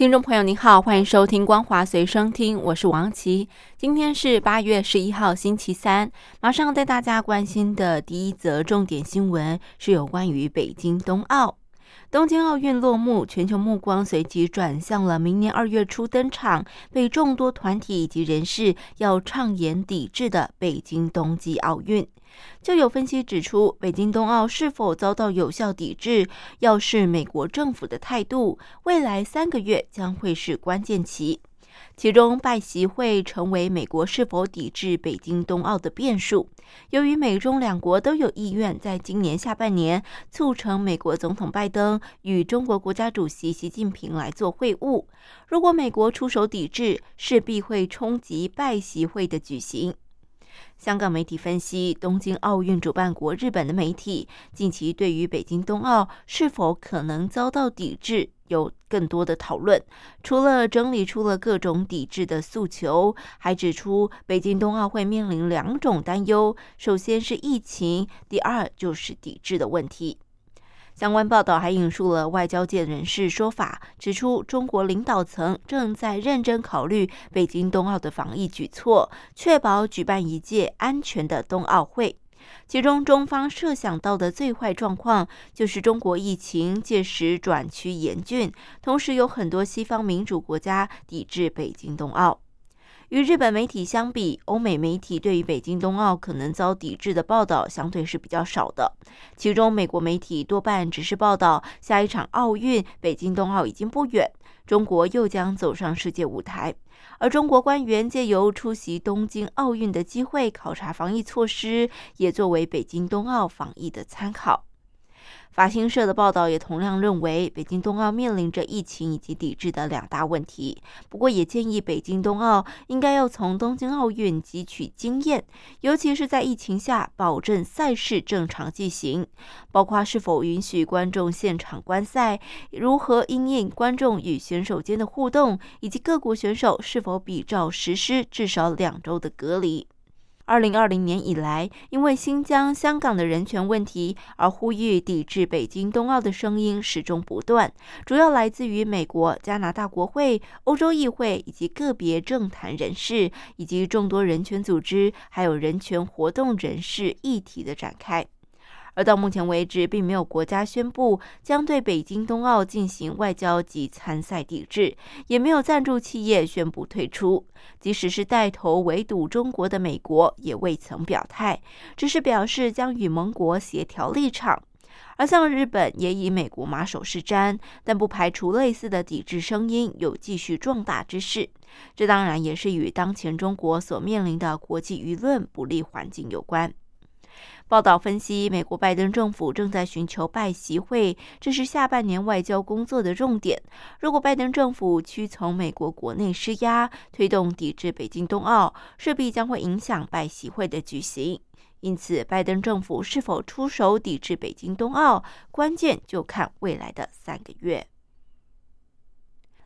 听众朋友您好，欢迎收听《光华随身听》，我是王琦。今天是八月十一号，星期三。马上带大家关心的第一则重点新闻是有关于北京冬奥。东京奥运落幕，全球目光随即转向了明年二月初登场、被众多团体以及人士要畅言抵制的北京冬季奥运。就有分析指出，北京冬奥是否遭到有效抵制，要是美国政府的态度。未来三个月将会是关键期，其中拜习会成为美国是否抵制北京冬奥的变数。由于美中两国都有意愿在今年下半年促成美国总统拜登与中国国家主席习近平来做会晤，如果美国出手抵制，势必会冲击拜习会的举行。香港媒体分析，东京奥运主办国日本的媒体近期对于北京冬奥是否可能遭到抵制有更多的讨论。除了整理出了各种抵制的诉求，还指出北京冬奥会面临两种担忧：首先是疫情，第二就是抵制的问题。相关报道还引述了外交界人士说法，指出中国领导层正在认真考虑北京冬奥的防疫举措，确保举办一届安全的冬奥会。其中，中方设想到的最坏状况就是中国疫情届时转趋严峻，同时有很多西方民主国家抵制北京冬奥。与日本媒体相比，欧美媒体对于北京冬奥可能遭抵制的报道相对是比较少的。其中，美国媒体多半只是报道下一场奥运北京冬奥已经不远，中国又将走上世界舞台。而中国官员借由出席东京奥运的机会考察防疫措施，也作为北京冬奥防疫的参考。法新社的报道也同样认为，北京冬奥面临着疫情以及抵制的两大问题。不过，也建议北京冬奥应该要从东京奥运汲取经验，尤其是在疫情下，保证赛事正常进行，包括是否允许观众现场观赛，如何因应观众与选手间的互动，以及各国选手是否比照实施至少两周的隔离。二零二零年以来，因为新疆、香港的人权问题而呼吁抵制北京冬奥的声音始终不断，主要来自于美国、加拿大国会、欧洲议会以及个别政坛人士，以及众多人权组织，还有人权活动人士议题的展开。而到目前为止，并没有国家宣布将对北京冬奥进行外交及参赛抵制，也没有赞助企业宣布退出。即使是带头围堵中国的美国，也未曾表态，只是表示将与盟国协调立场。而像日本也以美国马首是瞻，但不排除类似的抵制声音有继续壮大之势。这当然也是与当前中国所面临的国际舆论不利环境有关。报道分析，美国拜登政府正在寻求拜习会，这是下半年外交工作的重点。如果拜登政府屈从美国国内施压，推动抵制北京冬奥，势必将会影响拜习会的举行。因此，拜登政府是否出手抵制北京冬奥，关键就看未来的三个月。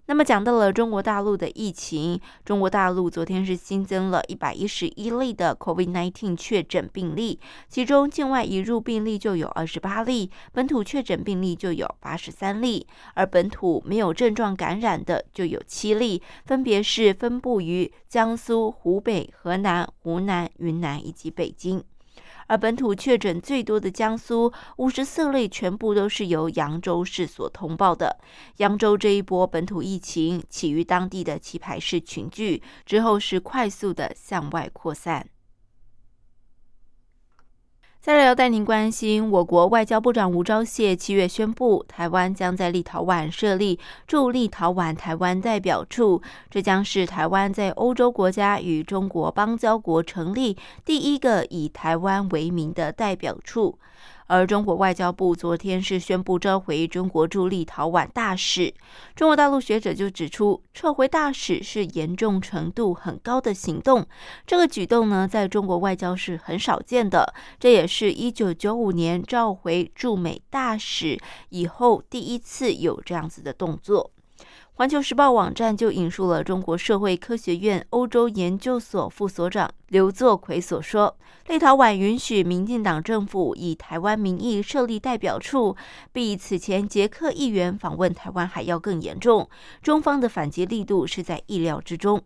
那么讲到了中国大陆的疫情，中国大陆昨天是新增了一百一十一例的 COVID-19 确诊病例，其中境外移入病例就有二十八例，本土确诊病例就有八十三例，而本土没有症状感染的就有七例，分别是分布于江苏、湖北、河南、湖南、云南以及北京。而本土确诊最多的江苏，五十四例全部都是由扬州市所通报的。扬州这一波本土疫情起于当地的棋牌室群聚，之后是快速的向外扩散。再来要带您关心，我国外交部长吴钊燮七月宣布，台湾将在立陶宛设立驻立陶宛台湾代表处，这将是台湾在欧洲国家与中国邦交国成立第一个以台湾为名的代表处。而中国外交部昨天是宣布召回中国驻立陶宛大使。中国大陆学者就指出，撤回大使是严重程度很高的行动。这个举动呢，在中国外交是很少见的，这也是一九九五年召回驻美大使以后第一次有这样子的动作。环球时报网站就引述了中国社会科学院欧洲研究所副所长刘作奎所说：“立陶宛允许民进党政府以台湾名义设立代表处，比此前捷克议员访问台湾还要更严重。中方的反击力度是在意料之中。”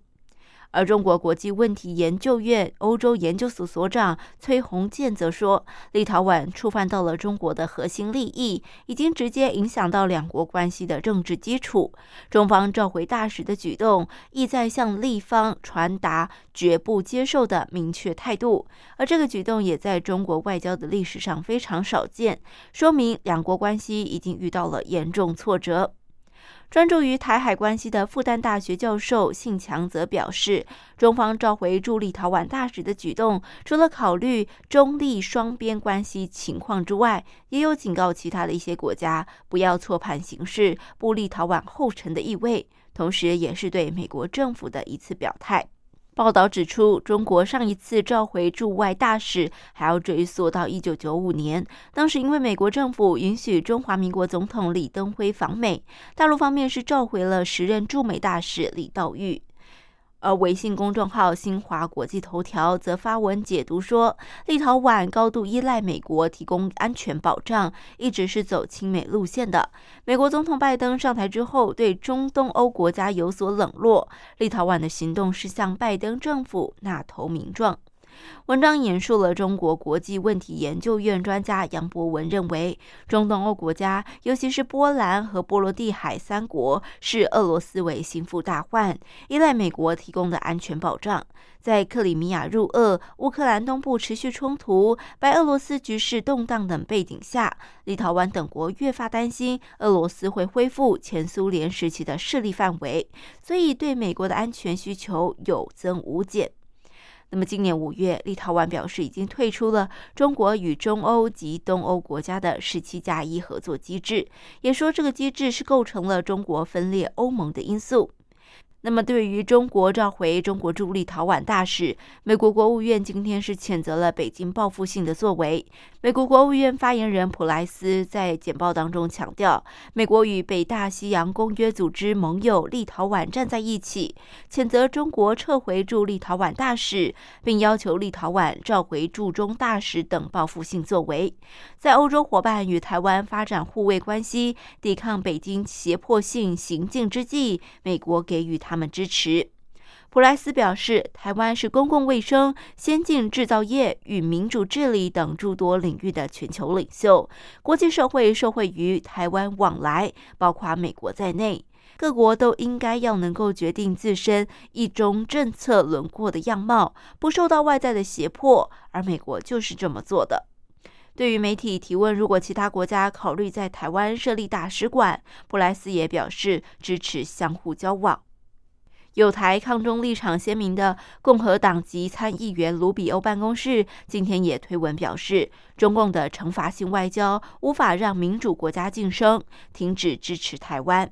而中国国际问题研究院欧洲研究所所长崔洪建则说，立陶宛触犯到了中国的核心利益，已经直接影响到两国关系的政治基础。中方召回大使的举动，意在向立方传达绝不接受的明确态度。而这个举动也在中国外交的历史上非常少见，说明两国关系已经遇到了严重挫折。专注于台海关系的复旦大学教授信强则表示，中方召回驻立陶宛大使的举动，除了考虑中立双边关系情况之外，也有警告其他的一些国家不要错判形势、步立陶宛后尘的意味，同时也是对美国政府的一次表态。报道指出，中国上一次召回驻外大使还要追溯到一九九五年，当时因为美国政府允许中华民国总统李登辉访美，大陆方面是召回了时任驻美大使李道玉。而微信公众号新华国际头条则发文解读说，立陶宛高度依赖美国提供安全保障，一直是走亲美路线的。美国总统拜登上台之后，对中东欧国家有所冷落，立陶宛的行动是向拜登政府纳投名状。文章引述了中国国际问题研究院专家杨博文认为，中东欧国家，尤其是波兰和波罗的海三国，视俄罗斯为心腹大患，依赖美国提供的安全保障。在克里米亚入俄、乌克兰东部持续冲突、白俄罗斯局势动荡等背景下，立陶宛等国越发担心俄罗斯会恢复前苏联时期的势力范围，所以对美国的安全需求有增无减。那么，今年五月，立陶宛表示已经退出了中国与中欧及东欧国家的十七加一合作机制，也说这个机制是构成了中国分裂欧盟的因素。那么，对于中国召回中国驻立陶宛大使，美国国务院今天是谴责了北京报复性的作为。美国国务院发言人普莱斯在简报当中强调，美国与北大西洋公约组织盟友立陶宛站在一起，谴责中国撤回驻立陶宛大使，并要求立陶宛召回驻中大使等报复性作为。在欧洲伙伴与台湾发展互卫关系、抵抗北京胁迫性行径之际，美国给予他们支持。普莱斯表示，台湾是公共卫生、先进制造业与民主治理等诸多领域的全球领袖，国际社会受惠于台湾往来，包括美国在内，各国都应该要能够决定自身一中政策轮廓的样貌，不受到外在的胁迫，而美国就是这么做的。对于媒体提问，如果其他国家考虑在台湾设立大使馆，布莱斯也表示支持相互交往。有台抗中立场鲜明的共和党籍参议员卢比欧办公室今天也推文表示，中共的惩罚性外交无法让民主国家晋升，停止支持台湾。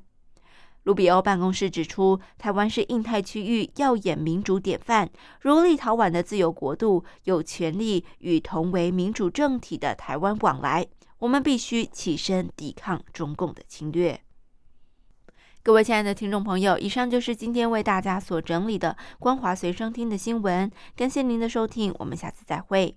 卢比欧办公室指出，台湾是印太区域耀眼民主典范，如立陶宛的自由国度，有权利与同为民主政体的台湾往来。我们必须起身抵抗中共的侵略。各位亲爱的听众朋友，以上就是今天为大家所整理的光华随身听的新闻。感谢您的收听，我们下次再会。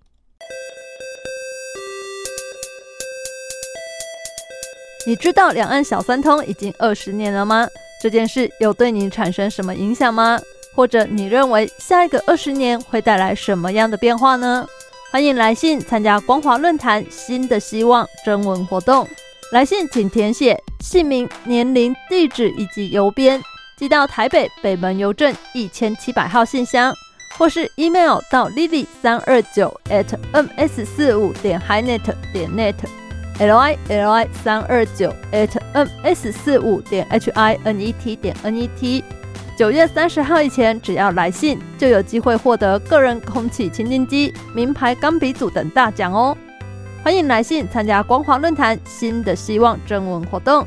你知道两岸小三通已经二十年了吗？这件事有对你产生什么影响吗？或者你认为下一个二十年会带来什么样的变化呢？欢迎来信参加光华论坛新的希望征文活动。来信请填写姓名、年龄、地址以及邮编，寄到台北北门邮政一千七百号信箱，或是 email 到 lily 三二九 at ms 四五点 hinet 点 net l i l i 三二九 at ms 四五点 h i n e t 点 n e t。九月三十号以前，只要来信，就有机会获得个人空气清净机、名牌钢笔组等大奖哦。欢迎来信参加光华论坛新的希望征文活动。